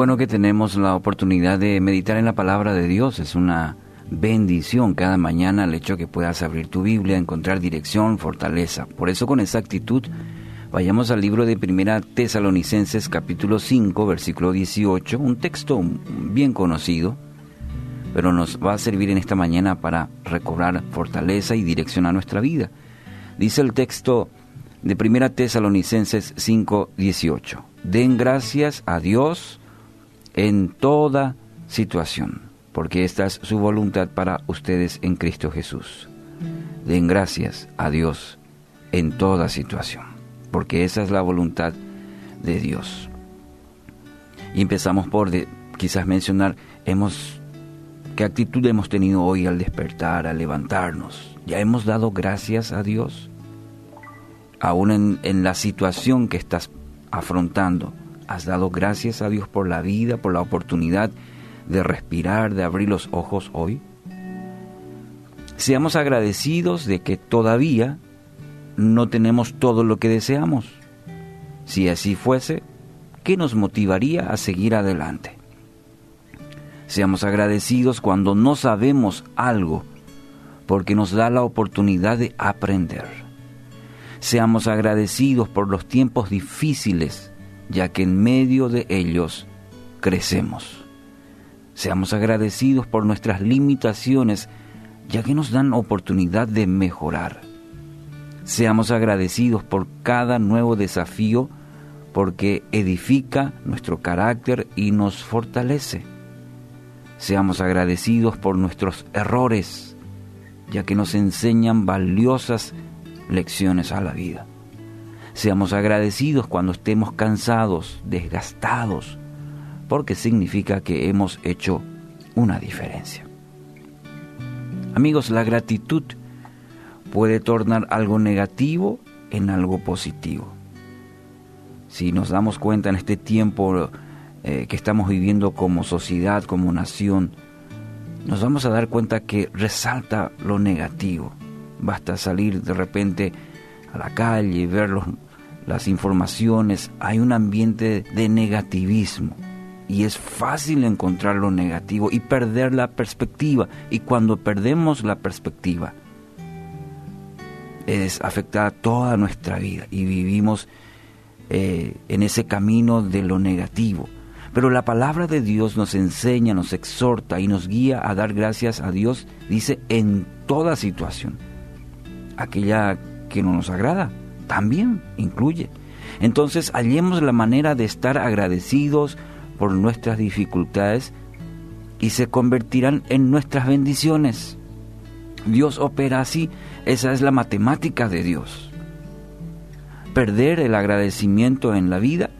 bueno que tenemos la oportunidad de meditar en la palabra de Dios. Es una bendición cada mañana el hecho que puedas abrir tu Biblia, encontrar dirección, fortaleza. Por eso con esa actitud vayamos al libro de Primera Tesalonicenses capítulo 5 versículo 18, un texto bien conocido, pero nos va a servir en esta mañana para recobrar fortaleza y dirección a nuestra vida. Dice el texto de Primera Tesalonicenses 5, 18. Den gracias a Dios en toda situación, porque esta es su voluntad para ustedes en Cristo Jesús. Den gracias a Dios en toda situación, porque esa es la voluntad de Dios. Y empezamos por quizás mencionar hemos qué actitud hemos tenido hoy al despertar, al levantarnos. Ya hemos dado gracias a Dios. Aún en, en la situación que estás afrontando, has dado gracias a Dios por la vida, por la oportunidad de respirar, de abrir los ojos hoy. Seamos agradecidos de que todavía no tenemos todo lo que deseamos. Si así fuese, ¿qué nos motivaría a seguir adelante? Seamos agradecidos cuando no sabemos algo, porque nos da la oportunidad de aprender. Seamos agradecidos por los tiempos difíciles, ya que en medio de ellos crecemos. Seamos agradecidos por nuestras limitaciones, ya que nos dan oportunidad de mejorar. Seamos agradecidos por cada nuevo desafío, porque edifica nuestro carácter y nos fortalece. Seamos agradecidos por nuestros errores, ya que nos enseñan valiosas lecciones a la vida. Seamos agradecidos cuando estemos cansados, desgastados, porque significa que hemos hecho una diferencia. Amigos, la gratitud puede tornar algo negativo en algo positivo. Si nos damos cuenta en este tiempo eh, que estamos viviendo como sociedad, como nación, nos vamos a dar cuenta que resalta lo negativo. Basta salir de repente a la calle y ver las informaciones. Hay un ambiente de negativismo y es fácil encontrar lo negativo y perder la perspectiva. Y cuando perdemos la perspectiva, es afectada toda nuestra vida y vivimos eh, en ese camino de lo negativo. Pero la palabra de Dios nos enseña, nos exhorta y nos guía a dar gracias a Dios, dice, en toda situación. Aquella que no nos agrada, también incluye. Entonces hallemos la manera de estar agradecidos por nuestras dificultades y se convertirán en nuestras bendiciones. Dios opera así, esa es la matemática de Dios. Perder el agradecimiento en la vida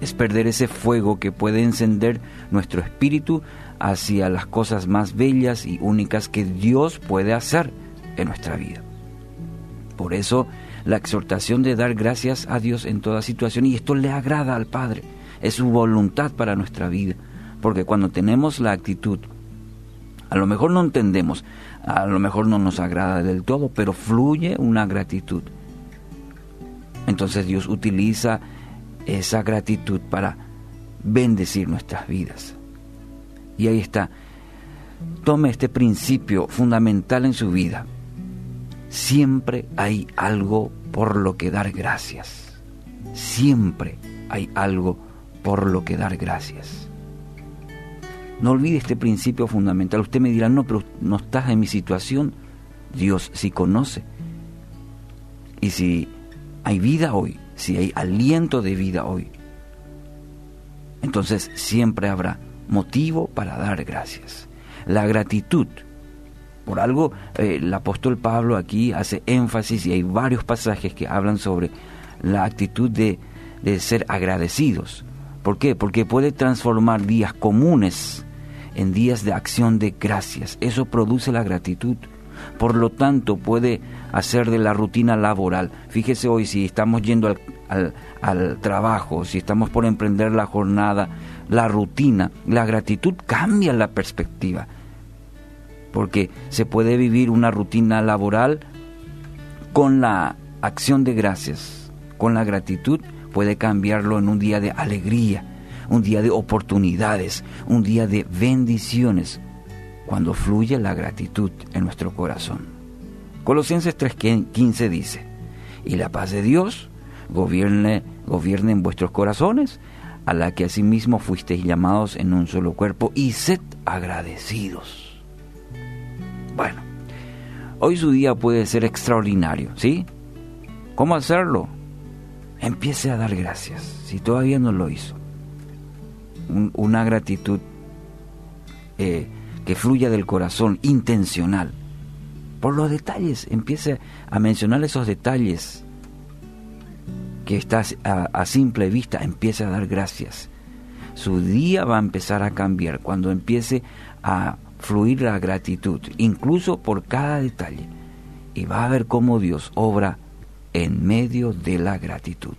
es perder ese fuego que puede encender nuestro espíritu hacia las cosas más bellas y únicas que Dios puede hacer en nuestra vida. Por eso, la exhortación de dar gracias a Dios en toda situación, y esto le agrada al Padre, es su voluntad para nuestra vida, porque cuando tenemos la actitud, a lo mejor no entendemos, a lo mejor no nos agrada del todo, pero fluye una gratitud. Entonces Dios utiliza esa gratitud para bendecir nuestras vidas. Y ahí está. Tome este principio fundamental en su vida. Siempre hay algo por lo que dar gracias. Siempre hay algo por lo que dar gracias. No olvide este principio fundamental. Usted me dirá, no, pero no estás en mi situación. Dios sí conoce. Y si hay vida hoy, si hay aliento de vida hoy, entonces siempre habrá motivo para dar gracias. La gratitud, por algo eh, el apóstol Pablo aquí hace énfasis y hay varios pasajes que hablan sobre la actitud de, de ser agradecidos. ¿Por qué? Porque puede transformar días comunes en días de acción de gracias. Eso produce la gratitud. Por lo tanto, puede hacer de la rutina laboral. Fíjese hoy si estamos yendo al, trabajo, si estamos por emprender la jornada, la rutina, la gratitud cambia la perspectiva. Porque se puede vivir una rutina laboral con la acción de gracias, con la gratitud, puede cambiarlo en un día de alegría. un día de oportunidades, un día de bendiciones, cuando fluye la gratitud en nuestro corazón. Colosenses 3:15 dice, y la paz de Dios gobierne, en vuestros corazones, a la que asimismo fuisteis llamados en un solo cuerpo, y sed agradecidos. Bueno, hoy su día puede ser extraordinario, ¿sí? ¿Cómo hacerlo? Empiece a dar gracias, si todavía no lo hizo. una gratitud eh, que fluya del corazón, intencional. Por los detalles, empiece a mencionar esos detalles que estás a, simple vista, empiece a dar gracias. Su día va a empezar a cambiar cuando empiece a fluir la gratitud, incluso por cada detalle. Y va a ver cómo Dios obra en medio de la gratitud.